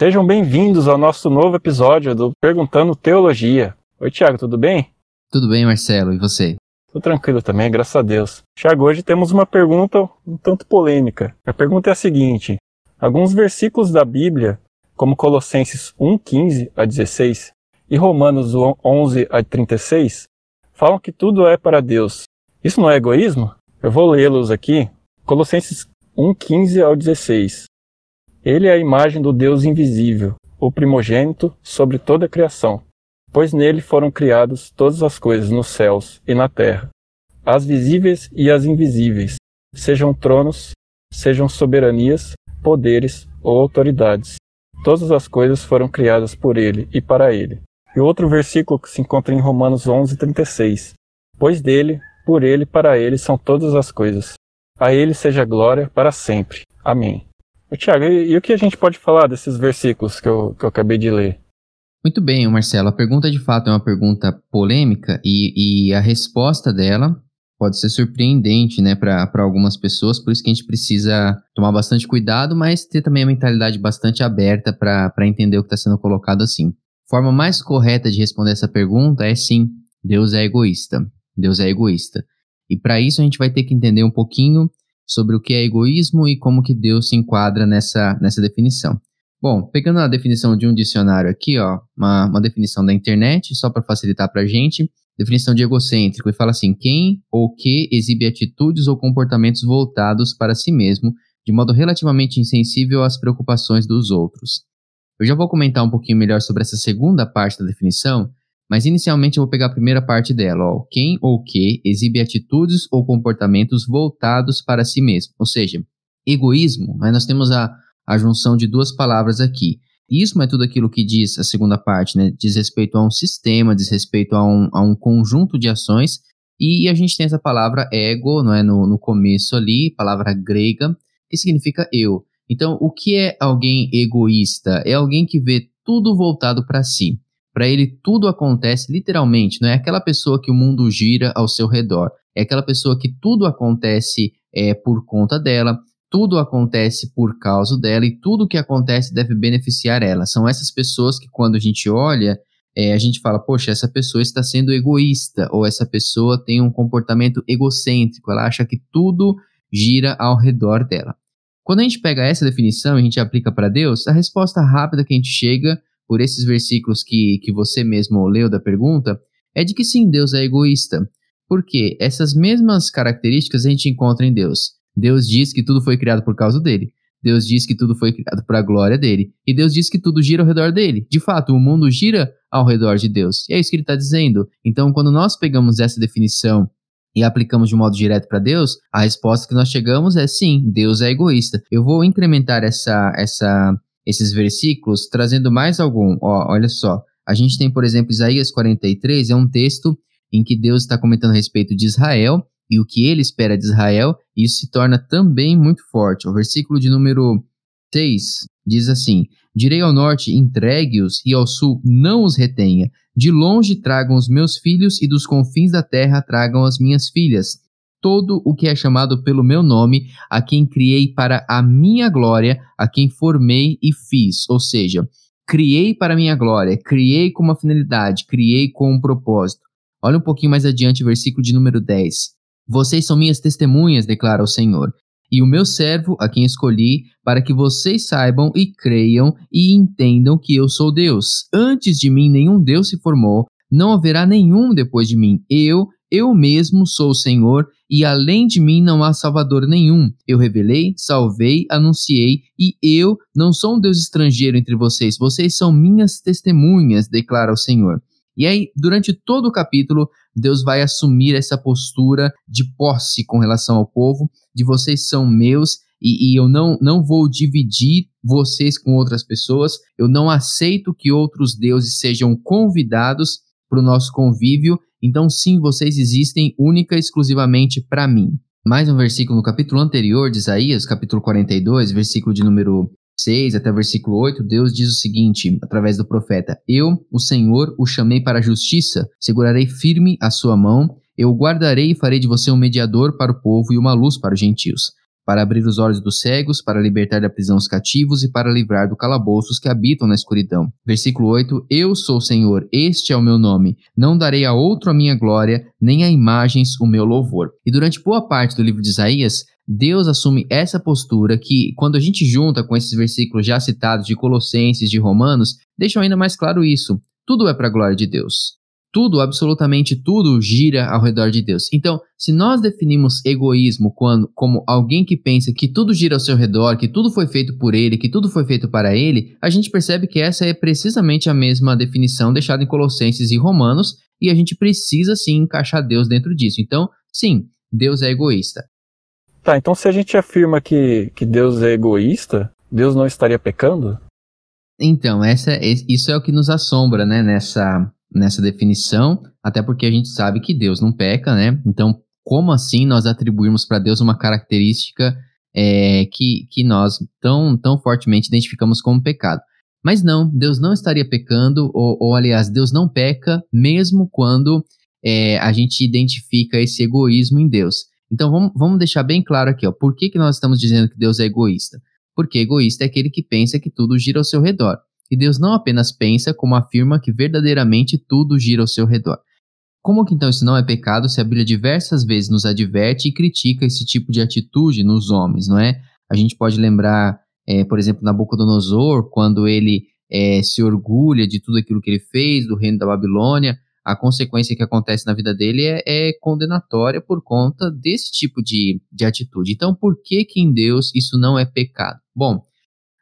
Sejam bem-vindos ao nosso novo episódio do Perguntando Teologia. Oi, Tiago, tudo bem? Tudo bem, Marcelo, e você? Tô tranquilo também, graças a Deus. Tiago, hoje temos uma pergunta um tanto polêmica. A pergunta é a seguinte: alguns versículos da Bíblia, como Colossenses 1:15 a 16 e Romanos 11 a 36, falam que tudo é para Deus. Isso não é egoísmo? Eu vou lê-los aqui. Colossenses 1:15 ao 16. Ele é a imagem do Deus invisível, o primogênito sobre toda a criação, pois nele foram criadas todas as coisas nos céus e na terra, as visíveis e as invisíveis, sejam tronos, sejam soberanias, poderes ou autoridades. Todas as coisas foram criadas por ele e para ele. E outro versículo que se encontra em Romanos 11:36. Pois dele, por ele, para ele são todas as coisas. A ele seja glória para sempre. Amém. Tiago, e, e, o que a gente pode falar desses versículos que eu, que eu acabei de ler? Muito bem, Marcelo. A pergunta de fato é uma pergunta polêmica e, e a resposta dela pode ser surpreendente né, para algumas pessoas, por isso que a gente precisa tomar bastante cuidado, mas ter também a mentalidade bastante aberta para entender o que está sendo colocado assim. Forma mais correta de responder essa pergunta é sim, Deus é egoísta. Deus é egoísta. E para isso a gente vai ter que entender um pouquinho sobre o que é egoísmo e como que Deus se enquadra nessa, nessa definição. Bom, pegando a definição de um dicionário aqui, ó, uma, uma definição da internet, só para facilitar para a gente, definição de egocêntrico, e fala assim: quem ou que exibe atitudes ou comportamentos voltados para si mesmo, de modo relativamente insensível às preocupações dos outros. Eu já vou comentar um pouquinho melhor sobre essa segunda parte da definição, mas inicialmente eu vou pegar a primeira parte dela, ó. Quem ou que exibe atitudes ou comportamentos voltados para si mesmo. Ou seja, egoísmo, mas nós temos a, a junção de duas palavras aqui. Ismo é tudo aquilo que diz a segunda parte, né? Diz respeito a um sistema, diz respeito a um, a um conjunto de ações. E a gente tem essa palavra ego, não é? No, no começo ali, palavra grega, que significa eu. Então, o que é alguém egoísta? É alguém que vê tudo voltado para si. Para ele, tudo acontece literalmente, não é aquela pessoa que o mundo gira ao seu redor. É aquela pessoa que tudo acontece é, por conta dela, tudo acontece por causa dela e tudo que acontece deve beneficiar ela. São essas pessoas que, quando a gente olha, é, a gente fala, poxa, essa pessoa está sendo egoísta, ou essa pessoa tem um comportamento egocêntrico, ela acha que tudo gira ao redor dela. Quando a gente pega essa definição e a gente aplica para Deus, a resposta rápida que a gente chega por esses versículos que, que você mesmo leu da pergunta, é de que sim, Deus é egoísta. Porque essas mesmas características a gente encontra em Deus. Deus diz que tudo foi criado por causa dele. Deus diz que tudo foi criado para a glória dele. E Deus diz que tudo gira ao redor dele. De fato, o mundo gira ao redor de Deus. E é isso que ele está dizendo. Então, quando nós pegamos essa definição e aplicamos de modo direto para Deus, a resposta que nós chegamos é sim, Deus é egoísta. Eu vou incrementar essa, essa esses versículos, trazendo mais algum. Ó, olha só, a gente tem, por exemplo, Isaías 43, é um texto em que Deus está comentando a respeito de Israel e o que ele espera de Israel, e isso se torna também muito forte. O versículo de número 6 diz assim: Direi ao norte, entregue-os, e ao sul, não os retenha. De longe tragam os meus filhos, e dos confins da terra tragam as minhas filhas todo o que é chamado pelo meu nome, a quem criei para a minha glória, a quem formei e fiz. Ou seja, criei para a minha glória, criei com uma finalidade, criei com um propósito. Olha um pouquinho mais adiante, versículo de número 10. Vocês são minhas testemunhas, declara o Senhor, e o meu servo, a quem escolhi, para que vocês saibam e creiam e entendam que eu sou Deus. Antes de mim nenhum Deus se formou, não haverá nenhum depois de mim. Eu eu mesmo sou o Senhor, e além de mim não há Salvador nenhum. Eu revelei, salvei, anunciei, e eu não sou um Deus estrangeiro entre vocês. Vocês são minhas testemunhas, declara o Senhor. E aí, durante todo o capítulo, Deus vai assumir essa postura de posse com relação ao povo, de vocês são meus e, e, eu não, não vou dividir vocês com outras pessoas, eu não aceito que outros deuses sejam convidados para o nosso convívio então, sim, vocês existem única e exclusivamente para mim. Mais um versículo no capítulo anterior de Isaías, capítulo 42, versículo de número 6 até o versículo 8, Deus diz o seguinte, através do profeta: Eu, o Senhor, o chamei para a justiça, segurarei firme a sua mão, eu guardarei e farei de você um mediador para o povo e uma luz para os gentios. Para abrir os olhos dos cegos, para libertar da prisão os cativos e para livrar do calabouço os que habitam na escuridão. Versículo 8: Eu sou o Senhor, este é o meu nome. Não darei a outro a minha glória, nem a imagens o meu louvor. E durante boa parte do livro de Isaías, Deus assume essa postura que, quando a gente junta com esses versículos já citados de Colossenses, de Romanos, deixam ainda mais claro isso. Tudo é para a glória de Deus. Tudo, absolutamente tudo, gira ao redor de Deus. Então, se nós definimos egoísmo quando, como alguém que pensa que tudo gira ao seu redor, que tudo foi feito por ele, que tudo foi feito para ele, a gente percebe que essa é precisamente a mesma definição deixada em Colossenses e Romanos, e a gente precisa sim encaixar Deus dentro disso. Então, sim, Deus é egoísta. Tá, então se a gente afirma que, que Deus é egoísta, Deus não estaria pecando? Então, essa, isso é o que nos assombra, né, nessa, nessa definição, até porque a gente sabe que Deus não peca, né? Então, como assim nós atribuirmos para Deus uma característica é, que, que nós tão, tão fortemente identificamos como pecado? Mas não, Deus não estaria pecando, ou, ou aliás, Deus não peca mesmo quando é, a gente identifica esse egoísmo em Deus. Então vamos, vamos deixar bem claro aqui, ó, por que, que nós estamos dizendo que Deus é egoísta? Porque egoísta é aquele que pensa que tudo gira ao seu redor. E Deus não apenas pensa, como afirma que verdadeiramente tudo gira ao seu redor. Como que então isso não é pecado se a Bíblia diversas vezes nos adverte e critica esse tipo de atitude nos homens, não é? A gente pode lembrar, é, por exemplo, Nabucodonosor, quando ele é, se orgulha de tudo aquilo que ele fez, do reino da Babilônia, a consequência que acontece na vida dele é, é, condenatória por conta desse tipo de, de atitude. Então, por que que em Deus isso não é pecado? Bom,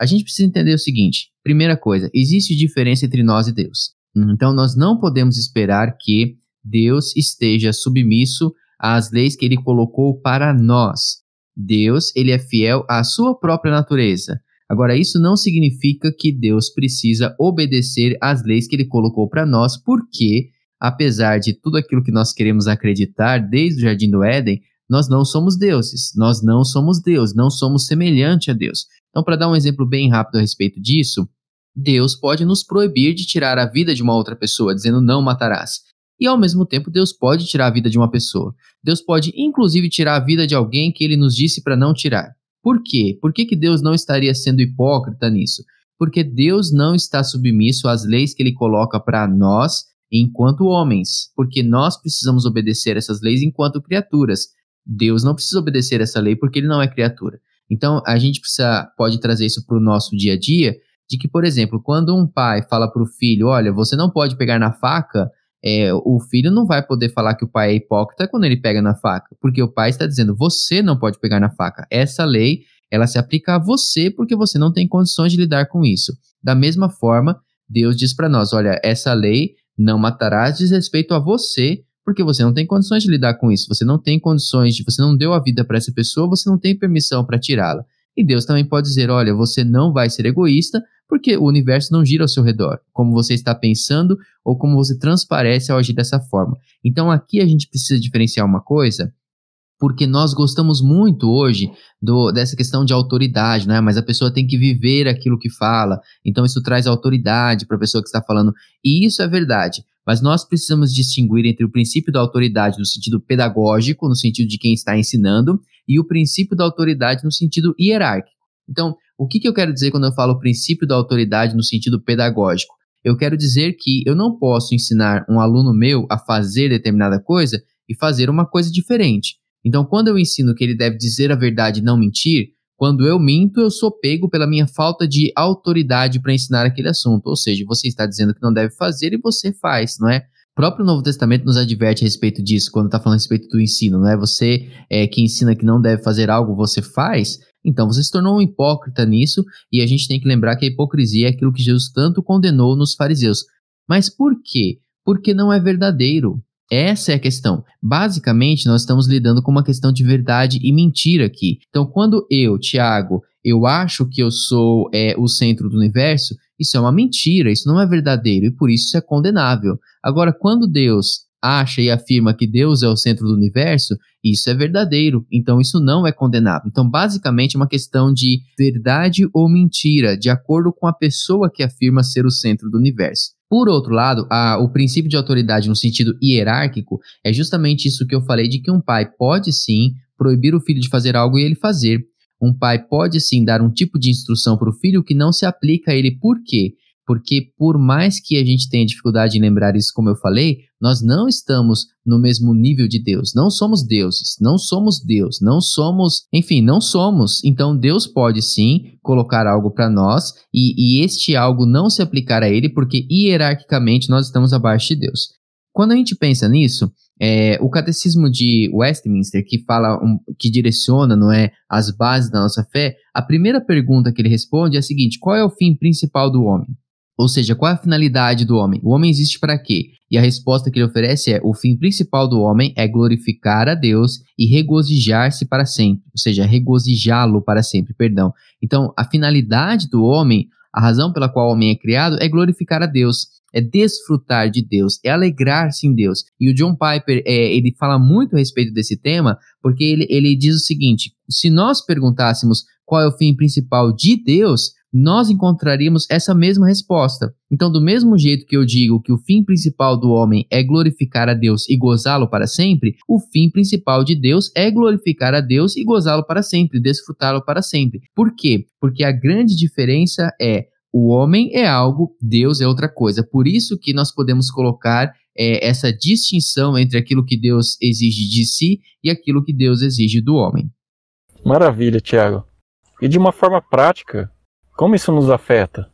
a gente precisa entender o seguinte: primeira coisa, existe diferença entre nós e Deus. Então, nós não podemos esperar que Deus esteja submisso às leis que ele colocou para nós. Deus, ele é fiel à sua própria natureza. Agora, isso não significa que Deus precisa obedecer às leis que ele colocou para nós, porque apesar de tudo aquilo que nós queremos acreditar desde o jardim do Éden, nós não somos deuses, nós não somos Deus, não somos semelhante a Deus. Então, para dar um exemplo bem rápido a respeito disso, Deus pode nos proibir de tirar a vida de uma outra pessoa, dizendo não matarás. E ao mesmo tempo, Deus pode tirar a vida de uma pessoa. Deus pode, inclusive, tirar a vida de alguém que ele nos disse para não tirar. Por quê? Por que, que Deus não estaria sendo hipócrita nisso? Porque Deus não está submisso às leis que ele coloca para nós enquanto homens, porque nós precisamos obedecer essas leis enquanto criaturas. Deus não precisa obedecer essa lei porque ele não é criatura. Então, a gente precisa, pode trazer isso para o nosso dia a dia, de que, por exemplo, quando um pai fala para o filho, olha, você não pode pegar na faca, é, o filho não vai poder falar que o pai é hipócrita quando ele pega na faca, porque o pai está dizendo, você não pode pegar na faca. Essa lei, ela se aplica a você porque você não tem condições de lidar com isso. Da mesma forma, Deus diz para nós, olha, essa lei não matarás diz respeito a você, porque você não tem condições de lidar com isso. Você não tem condições de, você não deu a vida para essa pessoa, você não tem permissão para tirá-la. E Deus também pode dizer: olha, você não vai ser egoísta, porque o universo não gira ao seu redor, como você está pensando ou como você transparece ao agir dessa forma. Então aqui a gente precisa diferenciar uma coisa porque nós gostamos muito hoje do, dessa questão de autoridade, né? Mas a pessoa tem que viver aquilo que fala, então isso traz autoridade para a pessoa que está falando, e isso é verdade. Mas nós precisamos distinguir entre o princípio da autoridade no sentido pedagógico, no sentido de quem está ensinando, e o princípio da autoridade no sentido hierárquico. Então, o que, que eu quero dizer quando eu falo princípio da autoridade no sentido pedagógico? Eu quero dizer que eu não posso ensinar um aluno meu a fazer determinada coisa e fazer uma coisa diferente. Então, quando eu ensino que ele deve dizer a verdade e não mentir, quando eu minto, eu sou pego pela minha falta de autoridade para ensinar aquele assunto. Ou seja, você está dizendo que não deve fazer e você faz, não é? O próprio Novo Testamento nos adverte a respeito disso, quando está falando a respeito do ensino, não é? Você é, que ensina que não deve fazer algo, você faz. Então, você se tornou um hipócrita nisso, e a gente tem que lembrar que a hipocrisia é aquilo que Jesus tanto condenou nos fariseus. Mas por quê? Porque não é verdadeiro. Essa é a questão. Basicamente, nós estamos lidando com uma questão de verdade e mentira aqui. Então, quando eu, Tiago, eu acho que eu sou é, o centro do universo, isso é uma mentira, isso não é verdadeiro e por isso isso é condenável. Agora, quando Deus acha e afirma que Deus é o centro do universo, isso é verdadeiro, então isso não é condenável. Então, basicamente, é uma questão de verdade ou mentira, de acordo com a pessoa que afirma ser o centro do universo. Por outro lado, a, o princípio de autoridade no sentido hierárquico é justamente isso que eu falei de que um pai pode sim proibir o filho de fazer algo e ele fazer. Um pai pode sim dar um tipo de instrução para o filho que não se aplica a ele. Por quê? Porque por mais que a gente tenha dificuldade em lembrar isso, como eu falei, nós não estamos no mesmo nível de Deus. Não somos deuses, não somos Deus, não somos, enfim, não somos. Então Deus pode sim colocar algo para nós e, e este algo não se aplicar a ele, porque hierarquicamente nós estamos abaixo de Deus. Quando a gente pensa nisso, é, o catecismo de Westminster, que fala, um, que direciona, não é, as bases da nossa fé, a primeira pergunta que ele responde é a seguinte: qual é o fim principal do homem? Ou seja, qual é a finalidade do homem? O homem existe para quê? E a resposta que ele oferece é: o fim principal do homem é glorificar a Deus e regozijar-se para sempre, ou seja, regozijá-lo para sempre, perdão. Então, a finalidade do homem, a razão pela qual o homem é criado é glorificar a Deus é desfrutar de Deus, é alegrar-se em Deus. E o John Piper, é, ele fala muito a respeito desse tema, porque ele, ele diz o seguinte: se nós perguntássemos qual é o fim principal de Deus, nós encontraríamos essa mesma resposta. Então, do mesmo jeito que eu digo que o fim principal do homem é glorificar a Deus e gozá-lo para sempre, o fim principal de Deus é glorificar a Deus e gozá-lo para sempre, desfrutá-lo para sempre. Por quê? Porque a grande diferença é o homem é algo, Deus é outra coisa. Por isso que nós podemos colocar é, essa distinção entre aquilo que Deus exige de si e aquilo que Deus exige do homem. Maravilha, Tiago. E de uma forma prática, como isso nos afeta?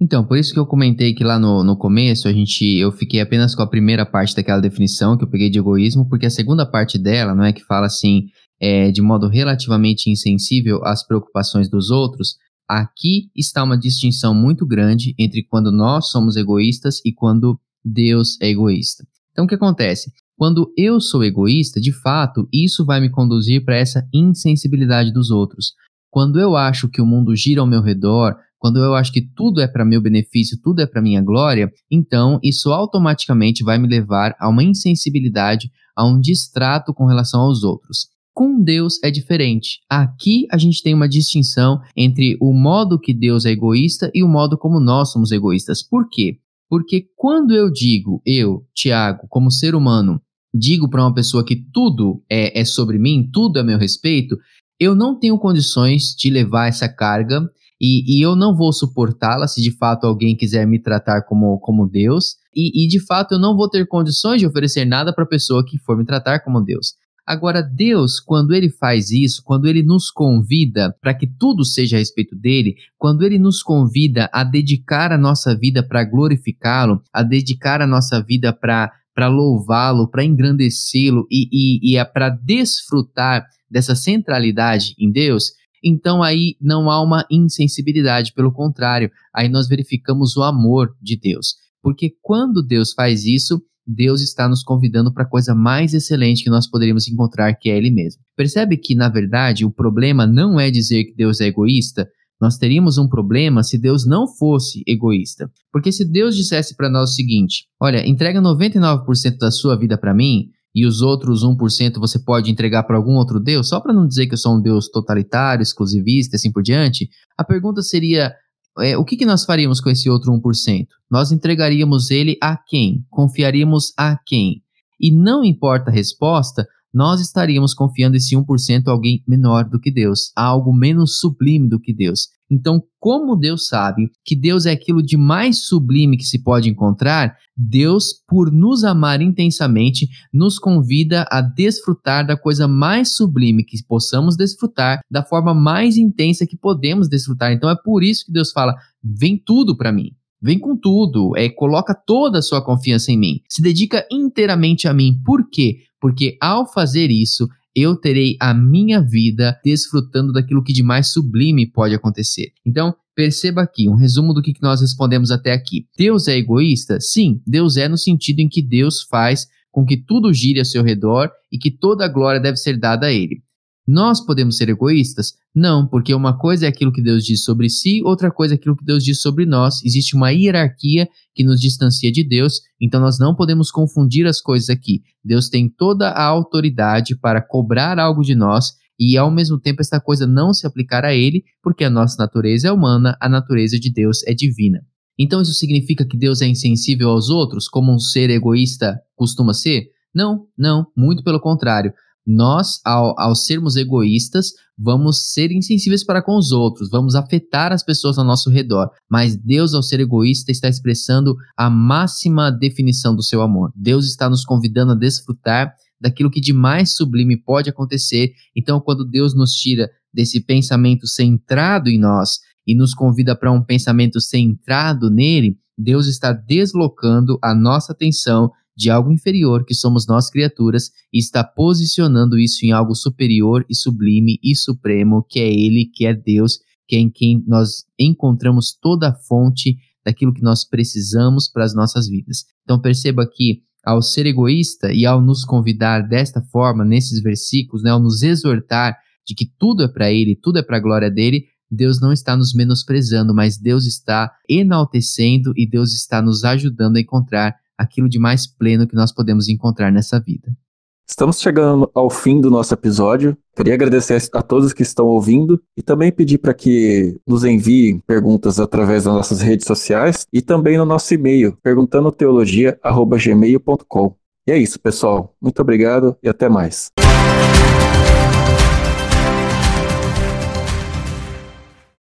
Então, por isso que eu comentei que lá no, no começo a gente, eu fiquei apenas com a primeira parte daquela definição que eu peguei de egoísmo, porque a segunda parte dela, não é que fala assim, é, de modo relativamente insensível às preocupações dos outros, Aqui está uma distinção muito grande entre quando nós somos egoístas e quando Deus é egoísta. Então, o que acontece? Quando eu sou egoísta, de fato, isso vai me conduzir para essa insensibilidade dos outros. Quando eu acho que o mundo gira ao meu redor, quando eu acho que tudo é para meu benefício, tudo é para minha glória, então isso automaticamente vai me levar a uma insensibilidade, a um distrato com relação aos outros. Com Deus é diferente. Aqui a gente tem uma distinção entre o modo que Deus é egoísta e o modo como nós somos egoístas. Por quê? Porque quando eu digo, eu, Tiago, como ser humano, digo para uma pessoa que tudo é, é sobre mim, tudo é meu respeito, eu não tenho condições de levar essa carga e, e eu não vou suportá-la se de fato alguém quiser me tratar como, como Deus. E, e de fato eu não vou ter condições de oferecer nada para a pessoa que for me tratar como Deus. Agora, Deus, quando ele faz isso, quando ele nos convida para que tudo seja a respeito dele, quando ele nos convida a dedicar a nossa vida para glorificá-lo, a dedicar a nossa vida para para louvá-lo, para engrandecê-lo e, e, e é para desfrutar dessa centralidade em Deus, então aí não há uma insensibilidade, pelo contrário, aí nós verificamos o amor de Deus. Porque quando Deus faz isso, Deus está nos convidando para a coisa mais excelente que nós poderíamos encontrar, que é Ele mesmo. Percebe que, na verdade, o problema não é dizer que Deus é egoísta? Nós teríamos um problema se Deus não fosse egoísta. Porque se Deus dissesse para nós o seguinte: olha, entrega 99% da sua vida para mim e os outros 1% você pode entregar para algum outro Deus, só para não dizer que eu sou um Deus totalitário, exclusivista e assim por diante, a pergunta seria: é, o que, que nós faríamos com esse outro 1%? Nós entregaríamos ele a quem? Confiaríamos a quem? E não importa a resposta, nós estaríamos confiando esse 1% a alguém menor do que Deus, a algo menos sublime do que Deus. Então, como Deus sabe que Deus é aquilo de mais sublime que se pode encontrar, Deus, por nos amar intensamente, nos convida a desfrutar da coisa mais sublime que possamos desfrutar, da forma mais intensa que podemos desfrutar. Então, é por isso que Deus fala: vem tudo para mim. Vem com tudo, é, coloca toda a sua confiança em mim. Se dedica inteiramente a mim. Por quê? Porque ao fazer isso, eu terei a minha vida desfrutando daquilo que de mais sublime pode acontecer. Então, perceba aqui um resumo do que nós respondemos até aqui. Deus é egoísta? Sim, Deus é no sentido em que Deus faz com que tudo gire ao seu redor e que toda a glória deve ser dada a Ele. Nós podemos ser egoístas? Não, porque uma coisa é aquilo que Deus diz sobre si, outra coisa é aquilo que Deus diz sobre nós. Existe uma hierarquia que nos distancia de Deus, então nós não podemos confundir as coisas aqui. Deus tem toda a autoridade para cobrar algo de nós e ao mesmo tempo esta coisa não se aplicar a ele, porque a nossa natureza é humana, a natureza de Deus é divina. Então isso significa que Deus é insensível aos outros, como um ser egoísta costuma ser? Não, não, muito pelo contrário. Nós, ao, ao sermos egoístas, vamos ser insensíveis para com os outros, vamos afetar as pessoas ao nosso redor. Mas Deus, ao ser egoísta, está expressando a máxima definição do seu amor. Deus está nos convidando a desfrutar daquilo que de mais sublime pode acontecer. Então, quando Deus nos tira desse pensamento centrado em nós e nos convida para um pensamento centrado nele, Deus está deslocando a nossa atenção de algo inferior que somos nós criaturas e está posicionando isso em algo superior e sublime e supremo, que é Ele, que é Deus, que é em quem nós encontramos toda a fonte daquilo que nós precisamos para as nossas vidas. Então perceba que ao ser egoísta e ao nos convidar desta forma nesses versículos, né, ao nos exortar de que tudo é para Ele, tudo é para a glória dele, Deus não está nos menosprezando, mas Deus está enaltecendo e Deus está nos ajudando a encontrar aquilo de mais pleno que nós podemos encontrar nessa vida. Estamos chegando ao fim do nosso episódio. Queria agradecer a todos que estão ouvindo e também pedir para que nos enviem perguntas através das nossas redes sociais e também no nosso e-mail, perguntandoteologia.gmail.com. E é isso, pessoal. Muito obrigado e até mais.